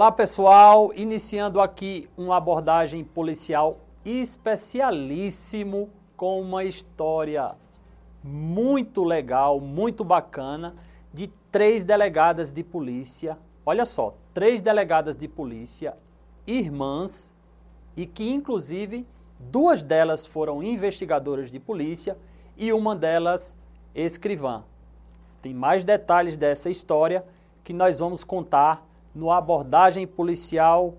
Olá pessoal, iniciando aqui uma abordagem policial especialíssimo com uma história muito legal, muito bacana de três delegadas de polícia. Olha só, três delegadas de polícia, irmãs, e que inclusive duas delas foram investigadoras de polícia e uma delas escrivã. Tem mais detalhes dessa história que nós vamos contar no abordagem policial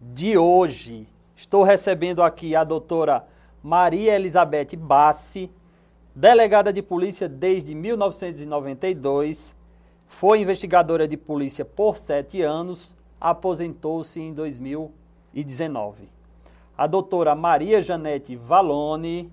de hoje. Estou recebendo aqui a doutora Maria Elizabeth Bassi, delegada de polícia desde 1992, foi investigadora de polícia por sete anos, aposentou-se em 2019. A doutora Maria Janete Valone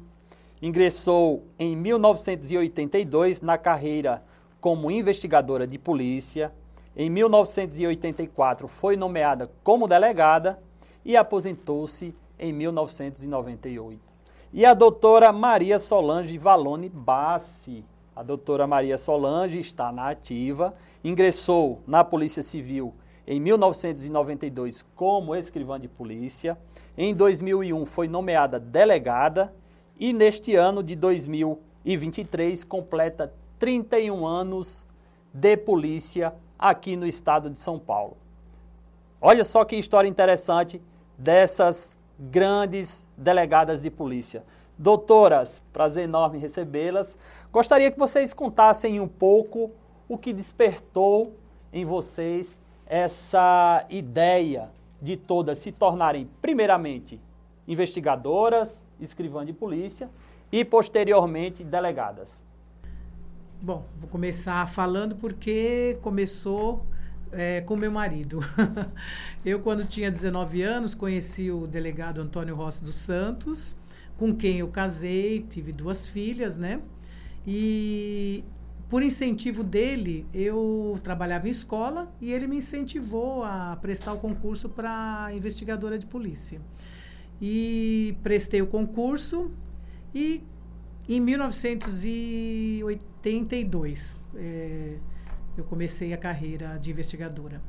ingressou em 1982 na carreira como investigadora de polícia. Em 1984 foi nomeada como delegada e aposentou-se em 1998. E a doutora Maria Solange Valone Bassi. A doutora Maria Solange está na ativa, ingressou na Polícia Civil em 1992 como escrivã de polícia. Em 2001 foi nomeada delegada e neste ano de 2023 completa 31 anos de polícia aqui no estado de São Paulo. Olha só que história interessante dessas grandes delegadas de polícia. Doutoras, prazer enorme recebê-las. Gostaria que vocês contassem um pouco o que despertou em vocês essa ideia de todas se tornarem, primeiramente, investigadoras, escrivã de polícia e, posteriormente, delegadas. Bom, vou começar falando porque começou é, com meu marido. eu, quando tinha 19 anos, conheci o delegado Antônio Rossi dos Santos, com quem eu casei, tive duas filhas, né? E por incentivo dele, eu trabalhava em escola e ele me incentivou a prestar o concurso para investigadora de polícia. E prestei o concurso e em 1982, é, eu comecei a carreira de investigadora.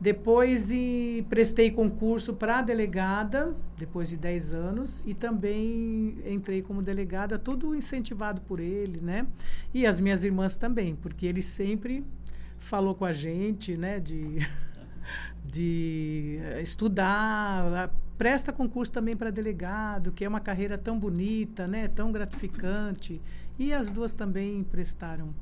Depois e, prestei concurso para delegada, depois de 10 anos, e também entrei como delegada, tudo incentivado por ele, né? E as minhas irmãs também, porque ele sempre falou com a gente, né, de, de estudar, presta concurso também para delegado, que é uma carreira tão bonita, né, tão gratificante. E as duas também prestaram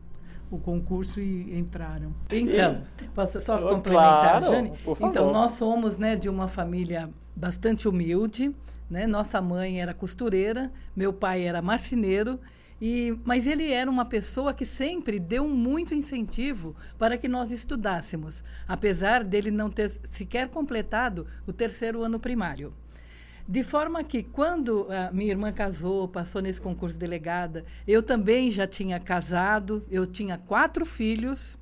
o concurso e entraram. Então, posso só complementar, claro, Jane? Então, nós somos né, de uma família bastante humilde. Né? Nossa mãe era costureira, meu pai era marceneiro. E, mas ele era uma pessoa que sempre deu muito incentivo para que nós estudássemos, apesar dele não ter sequer completado o terceiro ano primário. De forma que, quando a minha irmã casou, passou nesse concurso delegada, eu também já tinha casado, eu tinha quatro filhos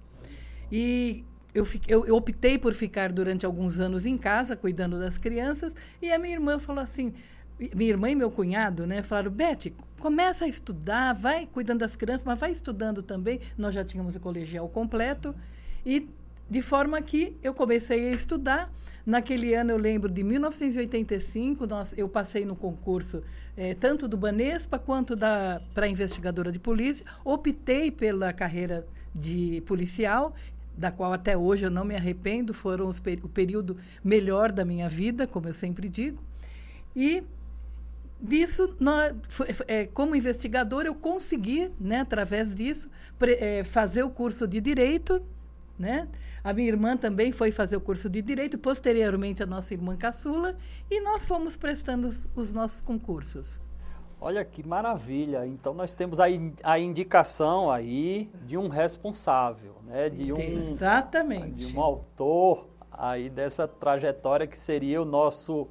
e eu, eu, optei por ficar durante alguns anos em casa, cuidando das crianças, e a minha irmã falou assim, minha irmã e meu cunhado, né, falaram, Beth, começa a estudar, vai cuidando das crianças, mas vai estudando também. Nós já tínhamos o colegial completo e de forma que eu comecei a estudar. Naquele ano, eu lembro de 1985, nós, eu passei no concurso eh, tanto do Banespa quanto para investigadora de polícia. Optei pela carreira de policial, da qual até hoje eu não me arrependo, foram os, o período melhor da minha vida, como eu sempre digo. E disso, nós, é, como investigador, eu consegui, né, através disso, pre, é, fazer o curso de Direito né? A minha irmã também foi fazer o curso de Direito, posteriormente a nossa irmã caçula, e nós fomos prestando os, os nossos concursos. Olha que maravilha! Então nós temos a, a indicação aí de um responsável, né? De um, Exatamente. De um autor aí dessa trajetória que seria o nosso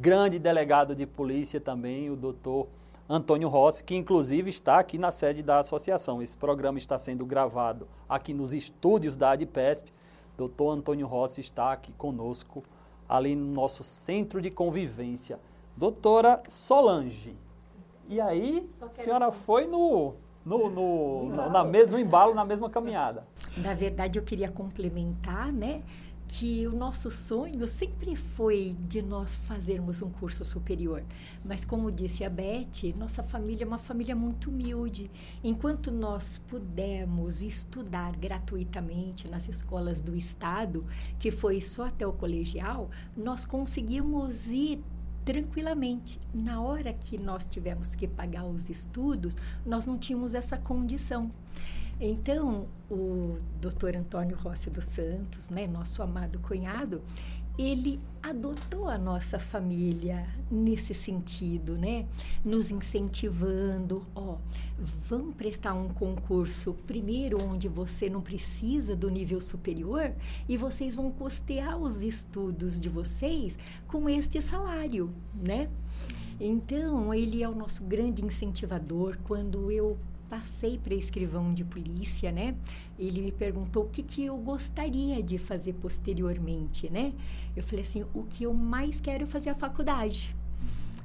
grande delegado de polícia também, o doutor Antônio Rossi, que inclusive está aqui na sede da associação. Esse programa está sendo gravado aqui nos estúdios da ADPESP. Doutor Antônio Rossi está aqui conosco, ali no nosso centro de convivência. Doutora Solange. E aí, a senhora foi no, no, no, no, na no embalo, na mesma caminhada. Na verdade, eu queria complementar, né? Que o nosso sonho sempre foi de nós fazermos um curso superior. Mas, como disse a Beth, nossa família é uma família muito humilde. Enquanto nós pudemos estudar gratuitamente nas escolas do Estado, que foi só até o colegial, nós conseguimos ir tranquilamente. Na hora que nós tivemos que pagar os estudos, nós não tínhamos essa condição. Então, o doutor Antônio Rossi dos Santos, né, nosso amado cunhado, ele adotou a nossa família nesse sentido, né? Nos incentivando, ó, vamos prestar um concurso primeiro onde você não precisa do nível superior e vocês vão custear os estudos de vocês com este salário, né? Então, ele é o nosso grande incentivador. Quando eu passei para escrivão de polícia, né? Ele me perguntou o que, que eu gostaria de fazer posteriormente, né? Eu falei assim, o que eu mais quero é fazer a faculdade.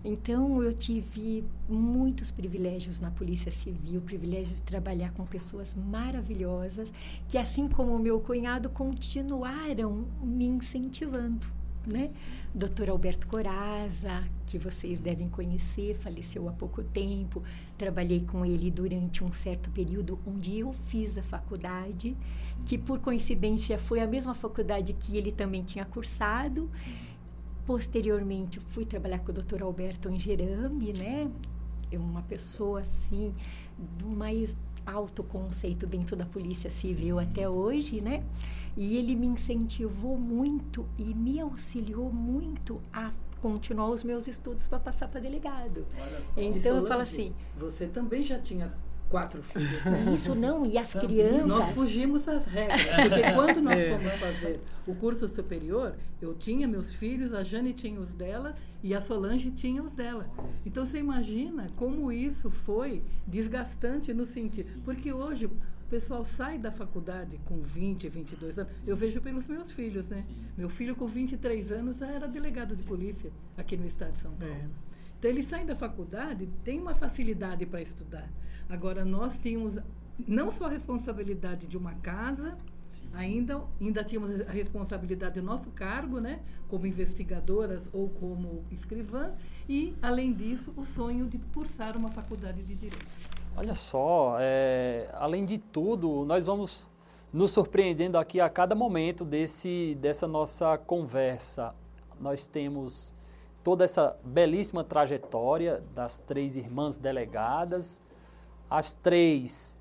Então, eu tive muitos privilégios na Polícia Civil, privilégios de trabalhar com pessoas maravilhosas, que, assim como o meu cunhado, continuaram me incentivando né? Dr. Alberto Coraza, que vocês devem conhecer, faleceu há pouco tempo. Trabalhei com ele durante um certo período onde eu fiz a faculdade, que por coincidência foi a mesma faculdade que ele também tinha cursado. Posteriormente, fui trabalhar com o Dr. Alberto Angerami, né? É uma pessoa assim do mais alto conceito dentro da Polícia Civil Sim. até hoje, né? E ele me incentivou muito e me auxiliou muito a continuar os meus estudos para passar para delegado. Então eu falo assim, você também já tinha quatro filhos. Isso não, e as crianças. Nós fugimos das regras. Porque quando nós é. fomos fazer o curso superior, eu tinha meus filhos, a Jane tinha os dela e a Solange tinha os dela. Então você imagina como isso foi desgastante no sentido. Porque hoje o pessoal sai da faculdade com 20, 22 anos. Eu vejo pelos meus filhos, né? Meu filho com 23 anos já era delegado de polícia aqui no estado de São Paulo. É. Então eles saem da faculdade, tem uma facilidade para estudar. Agora, nós tínhamos não só a responsabilidade de uma casa, ainda, ainda tínhamos a responsabilidade do nosso cargo, né, como Sim. investigadoras ou como escrivã, e, além disso, o sonho de cursar uma faculdade de Direito. Olha só, é, além de tudo, nós vamos nos surpreendendo aqui a cada momento desse, dessa nossa conversa. Nós temos toda essa belíssima trajetória das três irmãs delegadas, as três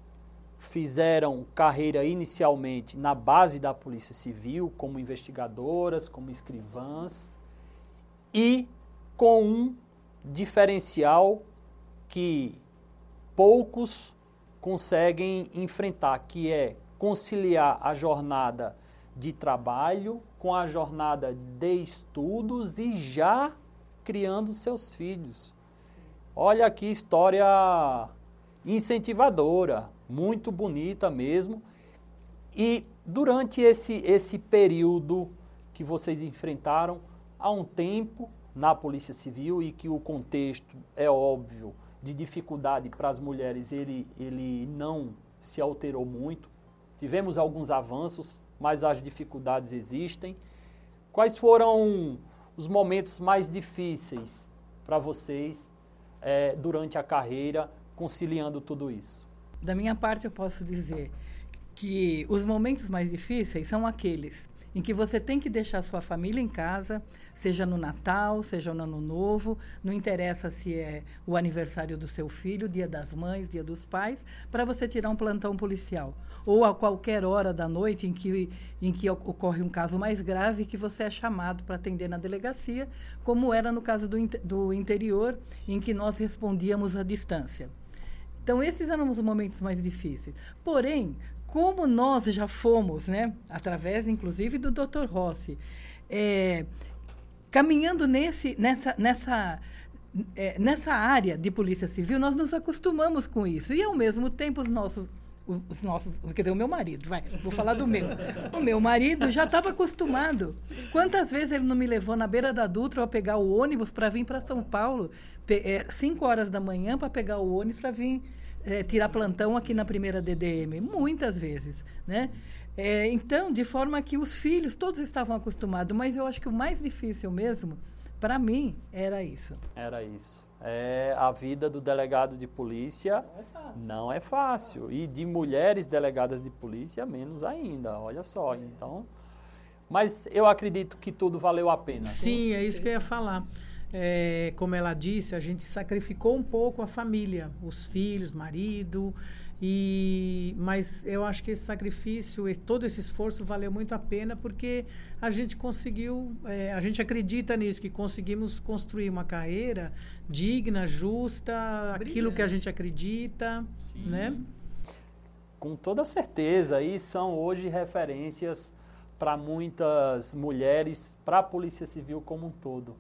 fizeram carreira inicialmente na base da Polícia Civil, como investigadoras, como escrivãs, e com um diferencial que poucos conseguem enfrentar, que é conciliar a jornada de trabalho com a jornada de estudos e já criando seus filhos. Olha que história incentivadora, muito bonita mesmo. E durante esse, esse período que vocês enfrentaram, há um tempo na Polícia Civil e que o contexto é óbvio de dificuldade para as mulheres, ele, ele não se alterou muito. Tivemos alguns avanços, mas as dificuldades existem. Quais foram os momentos mais difíceis para vocês é, durante a carreira conciliando tudo isso? Da minha parte, eu posso dizer que os momentos mais difíceis são aqueles em que você tem que deixar sua família em casa, seja no Natal, seja no Ano Novo, não interessa se é o aniversário do seu filho, dia das mães, dia dos pais, para você tirar um plantão policial. Ou a qualquer hora da noite em que, em que ocorre um caso mais grave que você é chamado para atender na delegacia, como era no caso do, do interior, em que nós respondíamos à distância. Então, esses eram os momentos mais difíceis. Porém, como nós já fomos, né, através, inclusive, do Dr. Rossi, é, caminhando nesse, nessa, nessa, é, nessa área de polícia civil, nós nos acostumamos com isso. E, ao mesmo tempo, os nossos os nossos, quer dizer, o meu marido, vai, vou falar do meu. O meu marido já estava acostumado. Quantas vezes ele não me levou na beira da Dutra para pegar o ônibus para vir para São Paulo, 5 é, horas da manhã para pegar o ônibus para vir é, tirar plantão aqui na primeira DDM, muitas vezes, né? É, então, de forma que os filhos todos estavam acostumados, mas eu acho que o mais difícil mesmo, para mim, era isso. Era isso. É, a vida do delegado de polícia não é, fácil. não é fácil. E de mulheres delegadas de polícia, menos ainda. Olha só. É. Então. Mas eu acredito que tudo valeu a pena. Sim, é isso que eu ia falar. É, como ela disse, a gente sacrificou um pouco a família, os filhos, marido, e, mas eu acho que esse sacrifício, esse, todo esse esforço valeu muito a pena porque a gente conseguiu, é, a gente acredita nisso, que conseguimos construir uma carreira digna, justa, Brilhante. aquilo que a gente acredita, Sim. né? Com toda certeza, e são hoje referências para muitas mulheres, para a Polícia Civil como um todo.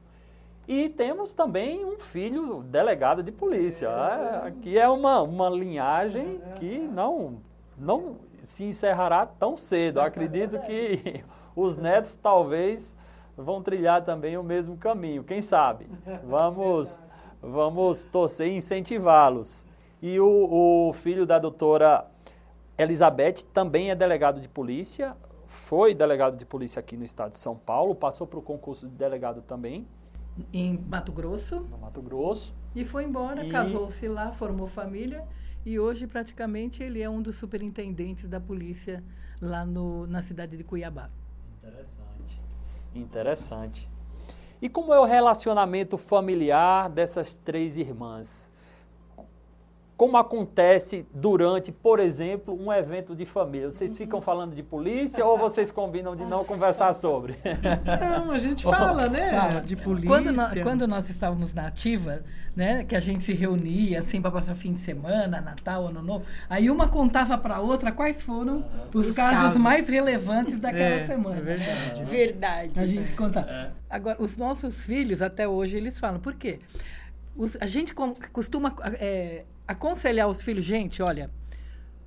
E temos também um filho delegado de polícia, é, que é uma, uma linhagem que não, não se encerrará tão cedo. acredito que os netos talvez vão trilhar também o mesmo caminho, quem sabe? Vamos, vamos torcer e incentivá-los. E o, o filho da doutora Elizabeth também é delegado de polícia, foi delegado de polícia aqui no estado de São Paulo, passou para o concurso de delegado também em Mato Grosso. No Mato Grosso. E foi embora, e... casou-se lá, formou família e hoje praticamente ele é um dos superintendentes da polícia lá no, na cidade de Cuiabá. Interessante. Interessante. E como é o relacionamento familiar dessas três irmãs? Como acontece durante, por exemplo, um evento de família? Vocês ficam falando de polícia ou vocês combinam de não conversar sobre? Não, a gente fala, né? Fala. De polícia. Quando nós, quando nós estávamos na ativa, né, que a gente se reunia assim para passar fim de semana, Natal, Ano Novo, aí uma contava para a outra quais foram os, os casos, casos, mais relevantes daquela é, semana. É verdade. Verdade. A gente conta. É. Agora, os nossos filhos até hoje eles falam, por quê? Os, a gente costuma é, aconselhar os filhos, gente, olha,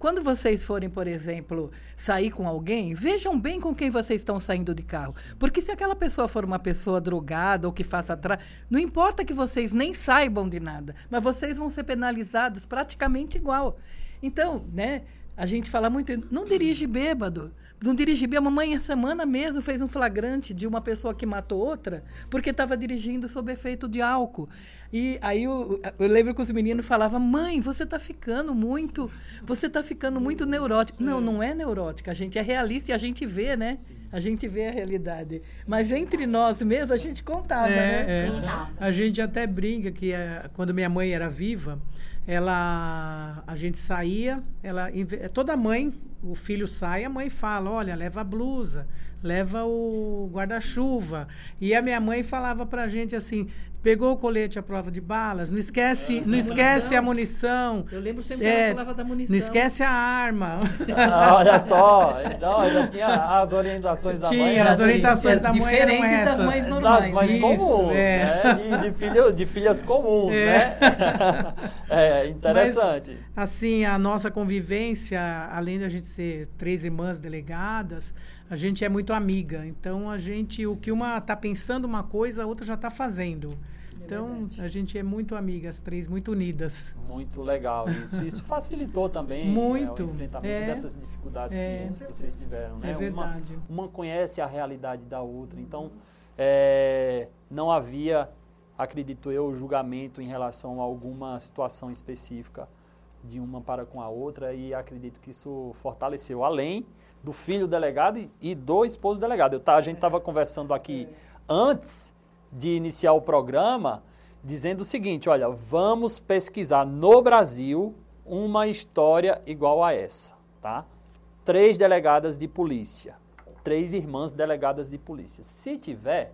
quando vocês forem, por exemplo, sair com alguém, vejam bem com quem vocês estão saindo de carro. Porque se aquela pessoa for uma pessoa drogada ou que faça atrás, não importa que vocês nem saibam de nada, mas vocês vão ser penalizados praticamente igual. Então, né, a gente fala muito, não dirige bêbado. Não dirige bêbado. A mamãe, essa semana mesmo, fez um flagrante de uma pessoa que matou outra porque estava dirigindo sob efeito de álcool. E aí eu, eu lembro que os meninos falavam, mãe, você está ficando muito, você está ficando muito neurótica. Não, não é neurótica, a gente é realista e a gente vê, né? A gente vê a realidade. Mas entre nós mesmos, a gente contava, é, né? É. A gente até brinca que é, quando minha mãe era viva, ela a gente saía, ela toda mãe, o filho sai, a mãe fala, olha, leva a blusa, leva o guarda-chuva. E a minha mãe falava pra gente assim: pegou o colete à prova de balas, não esquece, é, não esquece a munição. Eu lembro sempre é, que ela falava da munição. Não esquece a arma. Ah, olha só, então já tinha as orientações da tinha, mãe. Tinha, as orientações da mãe eram essas. das mães normais. Das mães comuns, é. né? E de, filho, de filhas comuns, é. né? é, interessante. Mas, assim, a nossa convivência, além de a gente ser três irmãs delegadas, a gente é muito amiga. Então a gente, o que uma está pensando uma coisa, a outra já está fazendo. É então a gente é muito amiga, as três, muito unidas. Muito legal isso. Isso facilitou também muito. Né, o enfrentamento é, dessas dificuldades é, que, vocês tiveram. Né? É verdade. Uma, uma, conhece a realidade da outra. Então é, não havia, acredito eu, julgamento em relação a alguma situação específica de uma para com a outra e acredito que isso fortaleceu. Além do filho delegado e, do esposo delegado. Eu, tá, a gente estava conversando aqui antes de iniciar o programa, dizendo o seguinte: olha, vamos pesquisar no Brasil uma história igual a essa, tá? Três delegadas de polícia, três irmãs delegadas de polícia. Se tiver,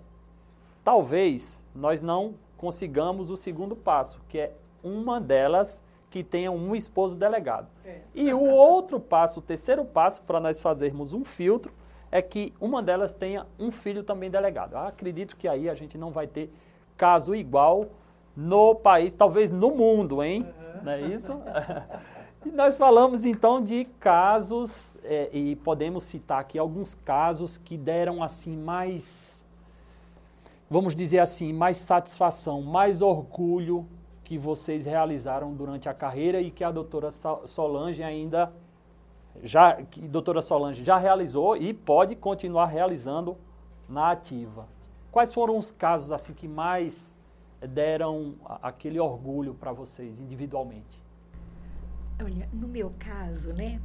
talvez nós não consigamos o segundo passo, que é uma delas que tenha um esposo delegado. É. E o outro passo, o terceiro passo para nós fazermos um filtro é que uma delas tenha um filho também delegado. Eu acredito que aí a gente não vai ter caso igual no país, talvez no mundo, hein? Uhum. Não é isso? e nós falamos então de casos, é, e podemos citar aqui alguns casos que deram assim mais, vamos dizer assim, mais satisfação, mais orgulho que vocês realizaram durante a carreira e que a doutora Solange ainda já que a doutora Solange já realizou e pode continuar realizando na ativa. Quais foram os casos assim que mais deram aquele orgulho para vocês individualmente? Olha, no meu caso, né,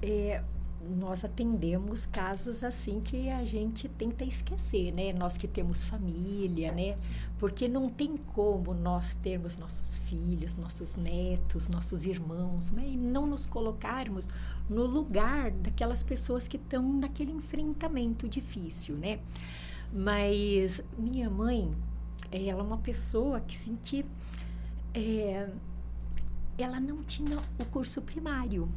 é, nós atendemos casos assim que a gente tenta esquecer, né? Nós que temos família, né? Porque não tem como nós termos nossos filhos, nossos netos, nossos irmãos, né? E não nos colocarmos no lugar daquelas pessoas que estão naquele enfrentamento difícil, né? Mas minha mãe, ela é uma pessoa que, assim, que é, ela não tinha o curso primário.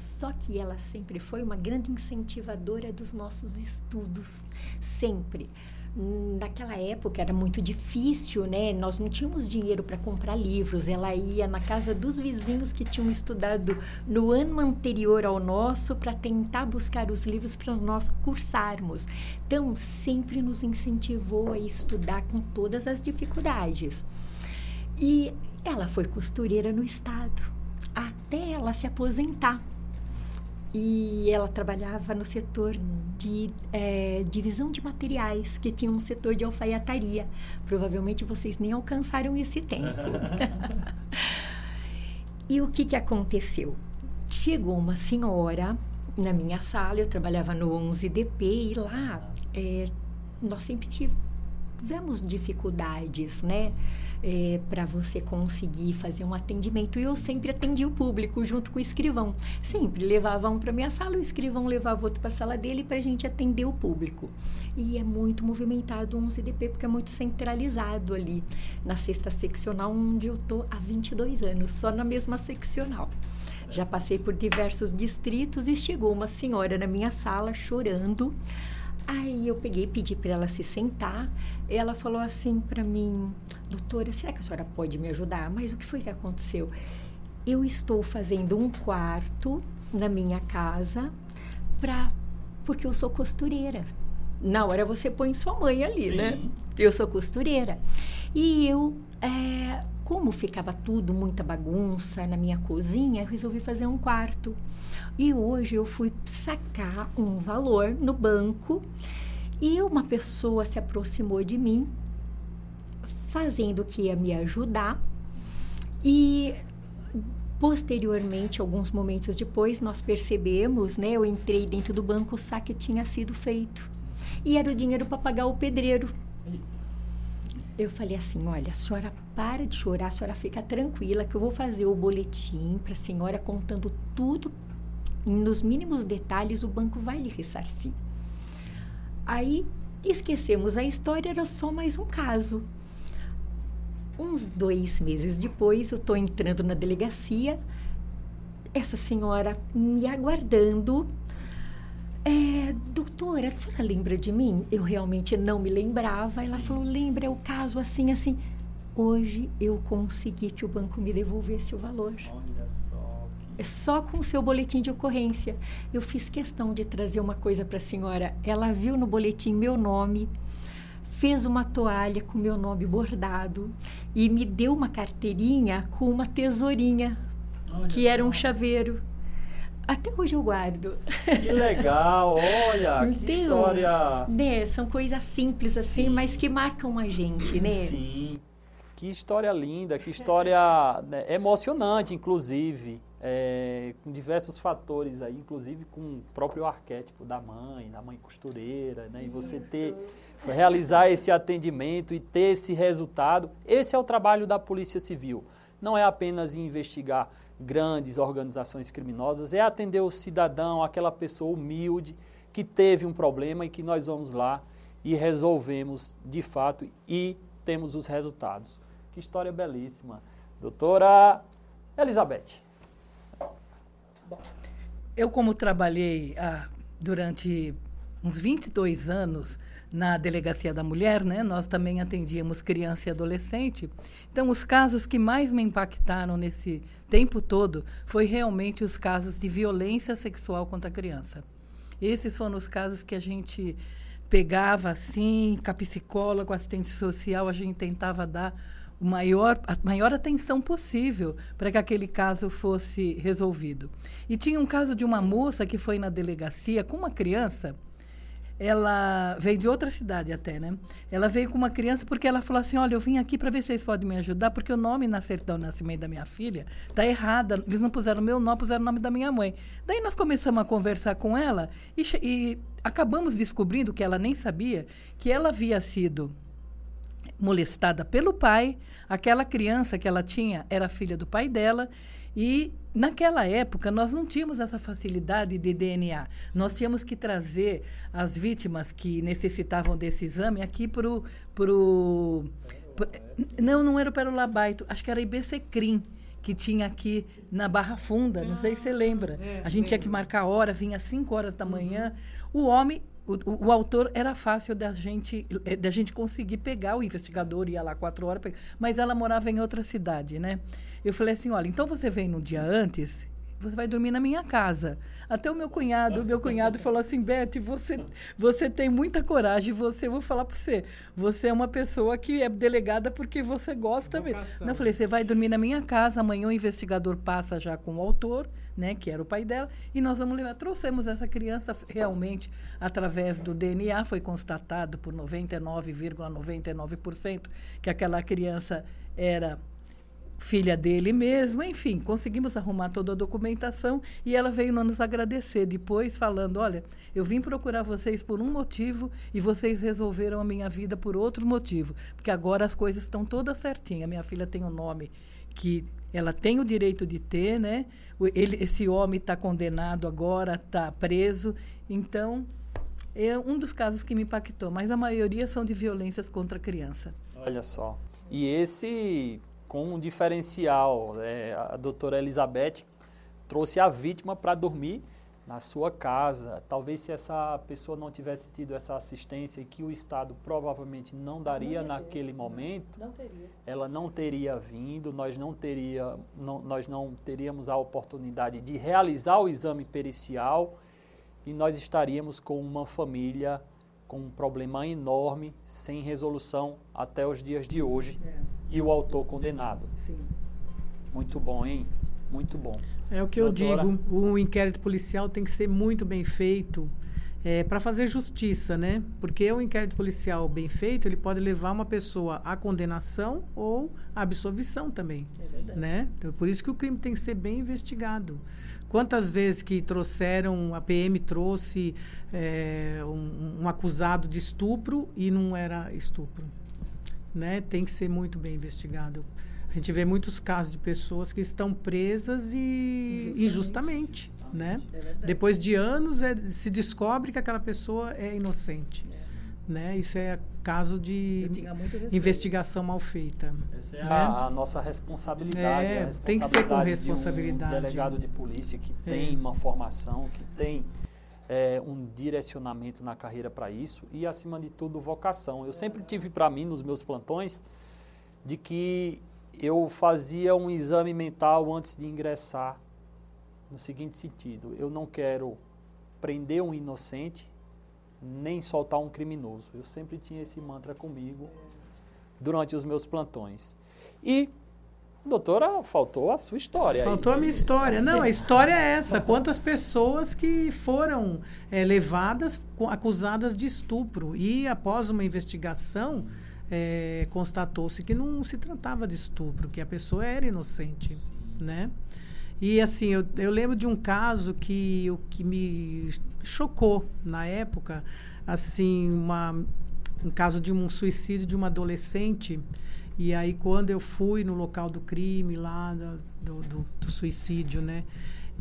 Só que ela sempre foi uma grande incentivadora dos nossos estudos, sempre naquela época era muito difícil, né? Nós não tínhamos dinheiro para comprar livros. Ela ia na casa dos vizinhos que tinham estudado no ano anterior ao nosso para tentar buscar os livros para nós cursarmos. Então, sempre nos incentivou a estudar com todas as dificuldades. E ela foi costureira no estado até ela se aposentar e ela trabalhava no setor de é, divisão de materiais, que tinha um setor de alfaiataria. Provavelmente vocês nem alcançaram esse tempo. e o que, que aconteceu? Chegou uma senhora na minha sala, eu trabalhava no 11DP, e lá é, nós sempre tivemos dificuldades, né? é, para você conseguir fazer um atendimento. E eu sempre atendi o público junto com o escrivão. Sempre levava um para minha sala, o escrivão levava outro para a sala dele para a gente atender o público. E é muito movimentado um CDP porque é muito centralizado ali na sexta seccional, onde eu tô há 22 anos, só na mesma seccional. Já passei por diversos distritos e chegou uma senhora na minha sala chorando Aí eu peguei, pedi para ela se sentar. Ela falou assim para mim, doutora, será que a senhora pode me ajudar? Mas o que foi que aconteceu? Eu estou fazendo um quarto na minha casa para porque eu sou costureira. Na hora você põe sua mãe ali, né? Sim. né? Eu sou costureira. E eu, é, como ficava tudo muita bagunça na minha cozinha, resolvi fazer um quarto. E hoje eu fui sacar um valor no banco e uma pessoa se aproximou de mim, fazendo que ia me ajudar. E posteriormente, alguns momentos depois, nós percebemos, né? Eu entrei dentro do banco, o saque tinha sido feito. E era o dinheiro para pagar o pedreiro. Eu falei assim: olha, a senhora para de chorar, a senhora fica tranquila que eu vou fazer o boletim para a senhora contando tudo nos mínimos detalhes, o banco vai lhe ressarcir. Aí esquecemos a história, era só mais um caso. Uns dois meses depois, eu estou entrando na delegacia, essa senhora me aguardando. É, doutora, a senhora lembra de mim? Eu realmente não me lembrava. Ela Sim. falou: lembra, é o caso assim, assim. Hoje eu consegui que o banco me devolvesse o valor. Olha é só com o seu boletim de ocorrência. Eu fiz questão de trazer uma coisa para a senhora. Ela viu no boletim meu nome, fez uma toalha com meu nome bordado e me deu uma carteirinha com uma tesourinha, olha que era um chaveiro. Até hoje eu guardo. Que legal, olha, então, que história. Né, são coisas simples assim, mas que marcam a gente, né? Sim. Que história linda, que história né, emocionante, inclusive é, com diversos fatores aí, inclusive com o próprio arquétipo da mãe, da mãe costureira, né? E você ter realizar esse atendimento e ter esse resultado, esse é o trabalho da Polícia Civil. Não é apenas investigar grandes organizações criminosas, é atender o cidadão, aquela pessoa humilde que teve um problema e que nós vamos lá e resolvemos de fato e temos os resultados. Que história belíssima. Doutora Elizabeth. Eu, como trabalhei ah, durante uns 22 anos na Delegacia da Mulher, né? Nós também atendíamos criança e adolescente. Então, os casos que mais me impactaram nesse tempo todo foi realmente os casos de violência sexual contra a criança. Esses foram os casos que a gente pegava assim, com a psicóloga, assistente social, a gente tentava dar o maior, a maior atenção possível para que aquele caso fosse resolvido. E tinha um caso de uma moça que foi na delegacia com uma criança. Ela veio de outra cidade até, né? Ela veio com uma criança porque ela falou assim: Olha, eu vim aqui para ver se vocês podem me ajudar, porque o nome na certidão de nascimento da minha filha tá errada. Eles não puseram meu nome, puseram o nome da minha mãe. Daí nós começamos a conversar com ela e, e acabamos descobrindo que ela nem sabia que ela havia sido molestada pelo pai. Aquela criança que ela tinha era filha do pai dela. E naquela época nós não tínhamos essa facilidade de DNA. Nós tínhamos que trazer as vítimas que necessitavam desse exame aqui para o. Pro, pro, não, não era o Pérola Baito, acho que era IBCCRIM que tinha aqui na Barra Funda, não sei se você lembra. É, a gente tinha que marcar hora, vinha às 5 horas da manhã. O homem o, o, autor era fácil da gente, eh, da gente conseguir pegar, o investigador ia lá quatro horas, mas ela morava em outra cidade, né? Eu falei assim, olha, então você vem no dia antes você vai dormir na minha casa. Até o meu cunhado, o meu cunhado falou assim, Beth, você, você tem muita coragem, você, eu vou falar para você, você é uma pessoa que é delegada porque você gosta mesmo. Não, eu falei, você vai dormir na minha casa, amanhã o investigador passa já com o autor, né, que era o pai dela, e nós vamos levar. Trouxemos essa criança realmente através do DNA, foi constatado por 99,99% ,99 que aquela criança era filha dele mesmo, enfim, conseguimos arrumar toda a documentação e ela veio nos agradecer depois, falando: Olha, eu vim procurar vocês por um motivo e vocês resolveram a minha vida por outro motivo, porque agora as coisas estão todas certinhas. Minha filha tem um nome que ela tem o direito de ter, né? Ele, esse homem está condenado agora, está preso, então é um dos casos que me impactou, mas a maioria são de violências contra a criança. Olha só. E esse com um diferencial. É, a doutora Elizabeth trouxe a vítima para dormir na sua casa. Talvez se essa pessoa não tivesse tido essa assistência que o Estado provavelmente não daria não naquele momento, não ela não teria vindo, nós não, teria, não, nós não teríamos a oportunidade de realizar o exame pericial e nós estaríamos com uma família com um problema enorme, sem resolução até os dias de hoje. É e o autor condenado. Sim. Muito bom, hein? Muito bom. É o que Doutora... eu digo, o inquérito policial tem que ser muito bem feito é, para fazer justiça, né? Porque o inquérito policial bem feito, ele pode levar uma pessoa à condenação ou à absolvição também, é né? Então, por isso que o crime tem que ser bem investigado. Quantas vezes que trouxeram, a PM trouxe é, um, um acusado de estupro e não era estupro? Né, tem que ser muito bem investigado. A gente vê muitos casos de pessoas que estão presas e injustamente, injustamente né? É Depois de anos é, se descobre que aquela pessoa é inocente. É. Né? Isso é caso de investigação mal feita. Essa é né? a, a, nossa responsabilidade. É, responsabilidade tem que ser com responsabilidade. De um delegado de polícia que é. tem uma formação, que tem é, um direcionamento na carreira para isso e, acima de tudo, vocação. Eu sempre tive para mim, nos meus plantões, de que eu fazia um exame mental antes de ingressar, no seguinte sentido: eu não quero prender um inocente nem soltar um criminoso. Eu sempre tinha esse mantra comigo durante os meus plantões. E Doutora, faltou a sua história. Faltou aí. a minha história. Não, a história é essa. Quantas pessoas que foram é, levadas, acusadas de estupro. E após uma investigação, é, constatou-se que não se tratava de estupro, que a pessoa era inocente. Né? E assim, eu, eu lembro de um caso que, o que me chocou na época, assim, uma, um caso de um suicídio de uma adolescente e aí, quando eu fui no local do crime, lá do, do, do suicídio, né?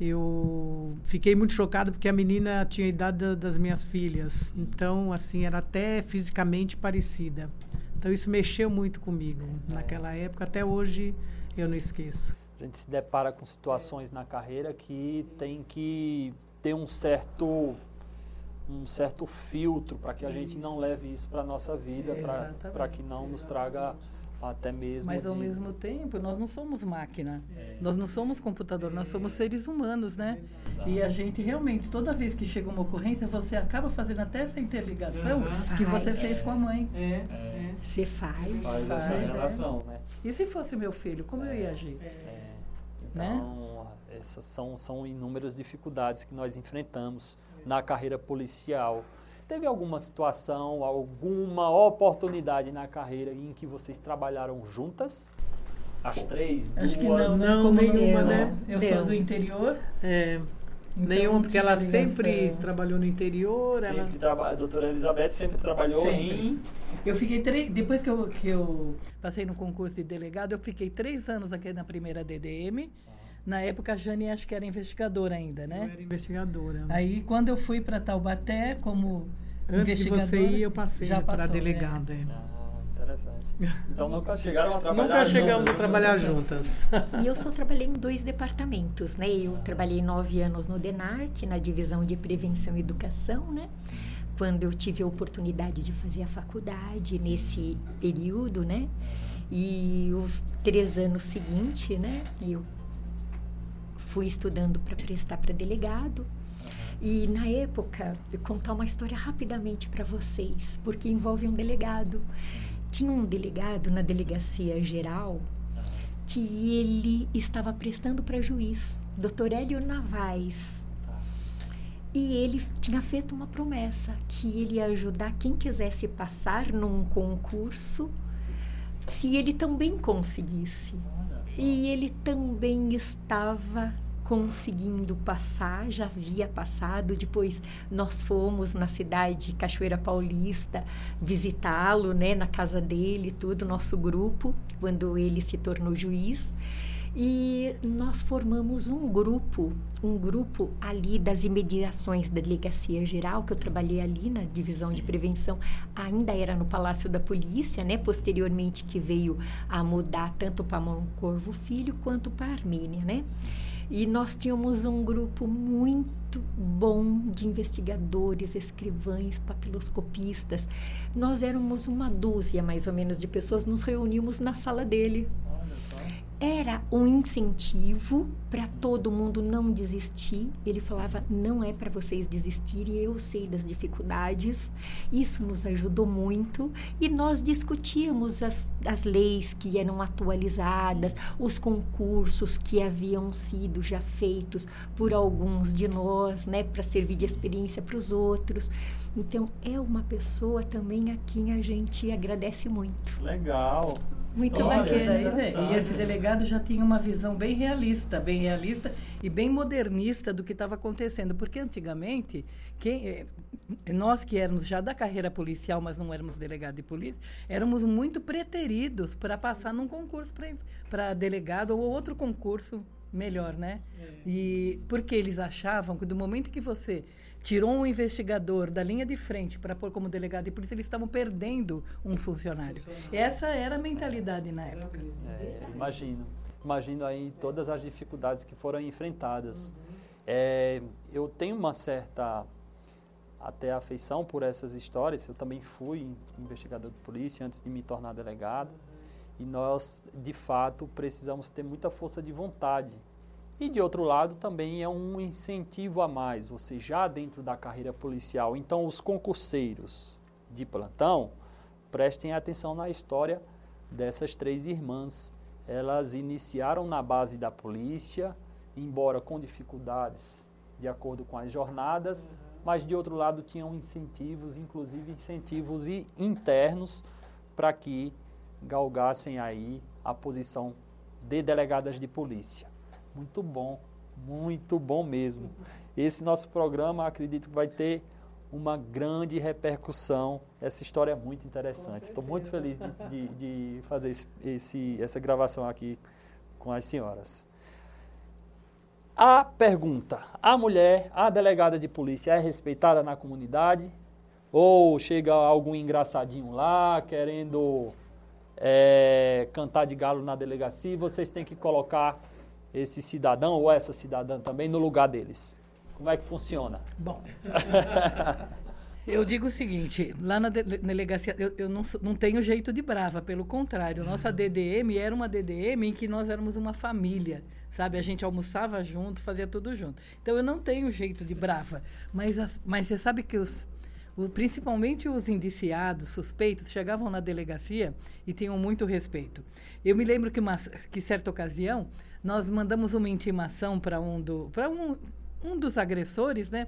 Eu fiquei muito chocada porque a menina tinha a idade das minhas filhas. Então, assim, era até fisicamente parecida. Então, isso mexeu muito comigo naquela época. Até hoje, eu não esqueço. A gente se depara com situações na carreira que tem que ter um certo um certo filtro para que a gente não leve isso para a nossa vida, para que não nos traga até mesmo. Mas ao de... mesmo tempo, nós não somos máquina. É. Nós não somos computador, é. nós somos seres humanos, né? Exato. E a gente realmente, toda vez que chega uma ocorrência, você acaba fazendo até essa interligação uhum. que você fez com a mãe. É. é. Você faz. Faz, faz essa relação, né? E se fosse meu filho, como eu ia agir? É. Então, né? essas são, são inúmeras dificuldades que nós enfrentamos na carreira policial. Teve alguma situação, alguma oportunidade na carreira em que vocês trabalharam juntas? As três? Acho duas? que não, não nenhuma, né? Eu sou do interior. É. Então, nenhuma, porque ela ligação. sempre trabalhou no interior. Sempre ela... trabalha, a doutora Elizabeth sempre trabalhou sempre. em... Eu fiquei três... Depois que eu, que eu passei no concurso de delegado, eu fiquei três anos aqui na primeira DDM. Ah. Na época, a Jane acho que era investigadora ainda, né? Eu era investigadora. Aí, quando eu fui para Taubaté como Antes investigadora... Antes de você ir, eu passei para delegada. É. Ah, interessante. Então, nunca chegaram a trabalhar Nunca chegamos juntas, a trabalhar juntas. E eu só trabalhei em dois departamentos, né? Eu trabalhei nove anos no DENARC, na Divisão de Prevenção e Educação, né? Sim. Quando eu tive a oportunidade de fazer a faculdade Sim. nesse período, né? E os três anos seguintes, né? Eu fui estudando para prestar para delegado. E na época, eu contar uma história rapidamente para vocês, porque envolve um delegado. Tinha um delegado na delegacia geral que ele estava prestando para juiz, Dr. Hélio Navais. E ele tinha feito uma promessa que ele ia ajudar quem quisesse passar num concurso, se ele também conseguisse. E ele também estava conseguindo passar, já havia passado. Depois nós fomos na cidade de Cachoeira Paulista visitá-lo, né, na casa dele, tudo, nosso grupo, quando ele se tornou juiz. E nós formamos um grupo, um grupo ali das imediações da Delegacia Geral, que eu trabalhei ali na divisão Sim. de prevenção, ainda era no Palácio da Polícia, né? Posteriormente que veio a mudar tanto para Corvo Filho quanto para Armênia, né? Sim. E nós tínhamos um grupo muito bom de investigadores, escrivães, papiloscopistas. Nós éramos uma dúzia, mais ou menos, de pessoas, nos reuníamos na sala dele. Olha só era um incentivo para todo mundo não desistir. Ele falava: não é para vocês desistirem, eu sei das dificuldades. Isso nos ajudou muito. E nós discutíamos as, as leis que eram atualizadas, os concursos que haviam sido já feitos por alguns de nós, né, para servir de experiência para os outros. Então, é uma pessoa também a quem a gente agradece muito. Legal. Muito bacana. E esse delegado já tinha uma visão bem realista, bem realista e bem modernista do que estava acontecendo. Porque antigamente, quem, eh, nós que éramos já da carreira policial, mas não éramos delegado de polícia, éramos muito preteridos para passar num concurso para delegado ou outro concurso melhor, né? É. E porque eles achavam que do momento que você tirou um investigador da linha de frente para pôr como delegado de polícia, eles estavam perdendo um funcionário. Essa era a mentalidade na época. É, imagino. Imagino aí todas as dificuldades que foram enfrentadas. Uhum. É, eu tenho uma certa até afeição por essas histórias. Eu também fui investigador de polícia antes de me tornar delegado. E nós, de fato, precisamos ter muita força de vontade e de outro lado também é um incentivo a mais, você já dentro da carreira policial. Então os concurseiros de plantão, prestem atenção na história dessas três irmãs. Elas iniciaram na base da polícia, embora com dificuldades de acordo com as jornadas, mas de outro lado tinham incentivos, inclusive incentivos internos para que galgassem aí a posição de delegadas de polícia. Muito bom, muito bom mesmo. Esse nosso programa, acredito que vai ter uma grande repercussão. Essa história é muito interessante. Estou muito feliz de, de, de fazer esse, esse, essa gravação aqui com as senhoras. A pergunta: a mulher, a delegada de polícia, é respeitada na comunidade? Ou chega algum engraçadinho lá querendo é, cantar de galo na delegacia? Vocês têm que colocar esse cidadão ou essa cidadã também no lugar deles? Como é que funciona? Bom, Eu digo o seguinte, lá na delegacia, eu, eu não, não tenho jeito de brava, pelo contrário, nossa DDM era uma DDM em que nós éramos uma família, sabe? A gente almoçava junto, fazia tudo junto. Então eu não tenho jeito de brava, mas, as, mas você sabe que os, principalmente os indiciados, suspeitos, chegavam na delegacia e tinham muito respeito. Eu me lembro que, uma, que certa ocasião, nós mandamos uma intimação para um, do, um, um dos agressores, né?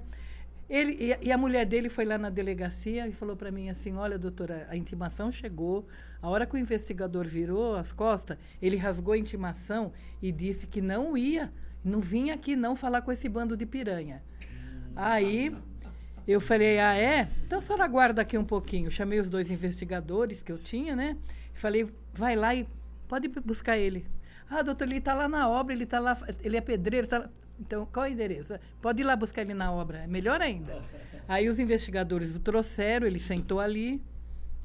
Ele, e, a mulher dele foi lá na delegacia e falou para mim assim: Olha, doutora, a intimação chegou. A hora que o investigador virou as costas, ele rasgou a intimação e disse que não ia, não vinha aqui não falar com esse bando de piranha. Hum, Aí eu falei: Ah, é? Então a senhora aguarda aqui um pouquinho. Chamei os dois investigadores que eu tinha, né? Falei: Vai lá e pode buscar ele. Ah, doutor, ele está lá na obra, ele está lá, ele é pedreiro, tá Então, qual é o endereço? Pode ir lá buscar ele na obra, é melhor ainda. Aí os investigadores o trouxeram, ele sentou ali.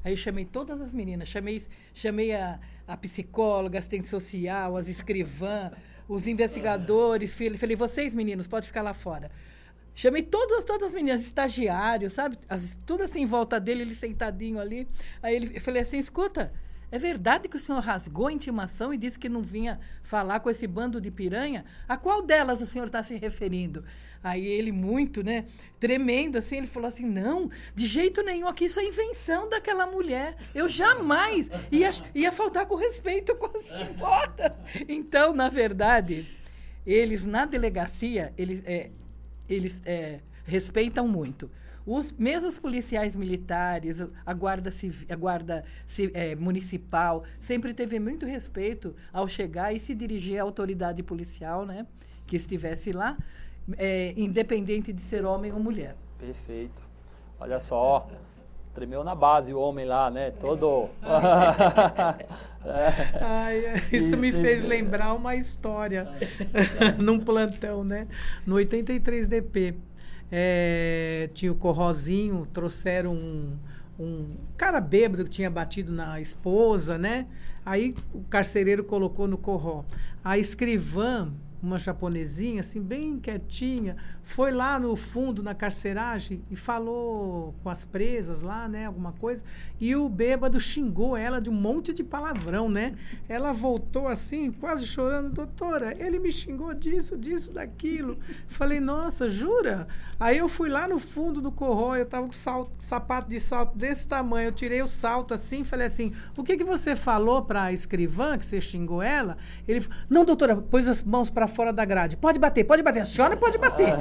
Aí eu chamei todas as meninas, chamei, chamei a, a psicóloga, assistente social, as escrivãs, os investigadores, falei, vocês meninos, pode ficar lá fora. Chamei todas, todas as meninas, estagiários, sabe? As, tudo assim em volta dele, ele sentadinho ali. Aí ele, eu falei assim, escuta, é verdade que o senhor rasgou a intimação e disse que não vinha falar com esse bando de piranha? A qual delas o senhor está se referindo? Aí ele, muito, né, tremendo assim, ele falou assim: não, de jeito nenhum, aqui isso é invenção daquela mulher. Eu jamais ia, ia faltar com respeito com a senhora. Então, na verdade, eles na delegacia, eles, é, eles é, respeitam muito. Os mesmos policiais militares, a guarda, civil, a guarda é, municipal, sempre teve muito respeito ao chegar e se dirigir à autoridade policial, né, que estivesse lá, é, independente de ser homem ou mulher. Perfeito. Olha só, tremeu na base o homem lá, né? Todo. Ai, isso me fez lembrar uma história num plantão, né? No 83 DP é, tinha o Corrozinho, trouxeram um, um cara bêbado que tinha batido na esposa, né? Aí o carcereiro colocou no corró. A escrivã uma japonesinha, assim, bem quietinha, foi lá no fundo, na carceragem, e falou com as presas lá, né, alguma coisa, e o bêbado xingou ela de um monte de palavrão, né? Ela voltou assim, quase chorando, doutora, ele me xingou disso, disso, daquilo. Falei, nossa, jura? Aí eu fui lá no fundo do corró, eu tava com salto, sapato de salto desse tamanho, eu tirei o salto assim, falei assim, o que que você falou para a escrivã, que você xingou ela? Ele não, doutora, pôs as mãos para fora da grade. Pode bater, pode bater. A senhora pode bater.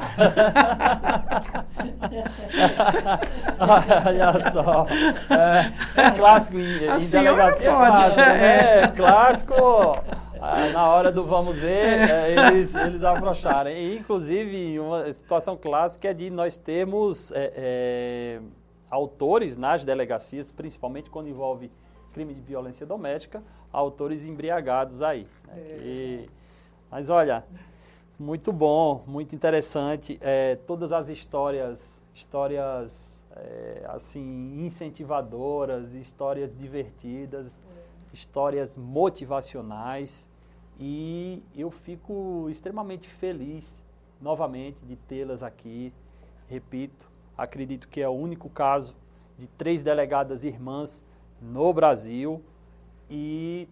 Olha só. É, é clássico em, a em delegacia. Pode. Clássico, é, é clássico. Ah, na hora do vamos ver, é, eles, eles afrouxaram. E, inclusive, uma situação clássica é de nós termos é, é, autores nas delegacias, principalmente quando envolve crime de violência doméstica, autores embriagados aí. Né, que, mas olha, muito bom, muito interessante. É, todas as histórias, histórias é, assim incentivadoras, histórias divertidas, histórias motivacionais. E eu fico extremamente feliz novamente de tê-las aqui. Repito, acredito que é o único caso de três delegadas irmãs no Brasil e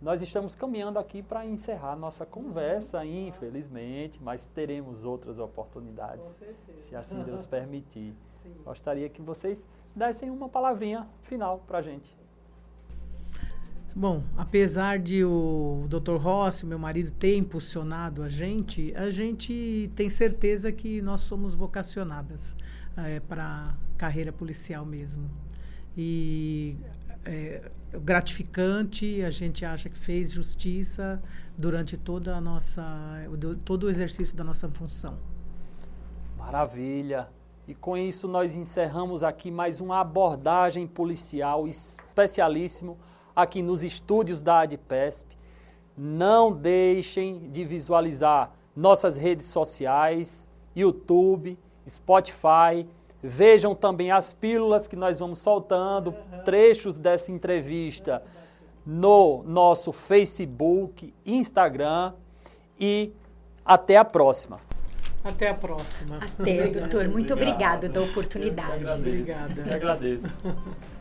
nós estamos caminhando aqui para encerrar nossa conversa, uhum. infelizmente, mas teremos outras oportunidades, se assim Deus permitir. Sim. Gostaria que vocês dessem uma palavrinha final para a gente. Bom, apesar de o Dr. Rossi, meu marido, ter impulsionado a gente, a gente tem certeza que nós somos vocacionadas é, para carreira policial mesmo. E é, gratificante, a gente acha que fez justiça durante toda a nossa, todo o exercício da nossa função. Maravilha! E com isso nós encerramos aqui mais uma abordagem policial especialíssimo aqui nos estúdios da ADPESP. Não deixem de visualizar nossas redes sociais, YouTube, Spotify, Vejam também as pílulas que nós vamos soltando, trechos dessa entrevista no nosso Facebook, Instagram e até a próxima. Até a próxima. Até, doutor. Muito obrigado, obrigado da oportunidade. Eu agradeço. Obrigada. Eu agradeço.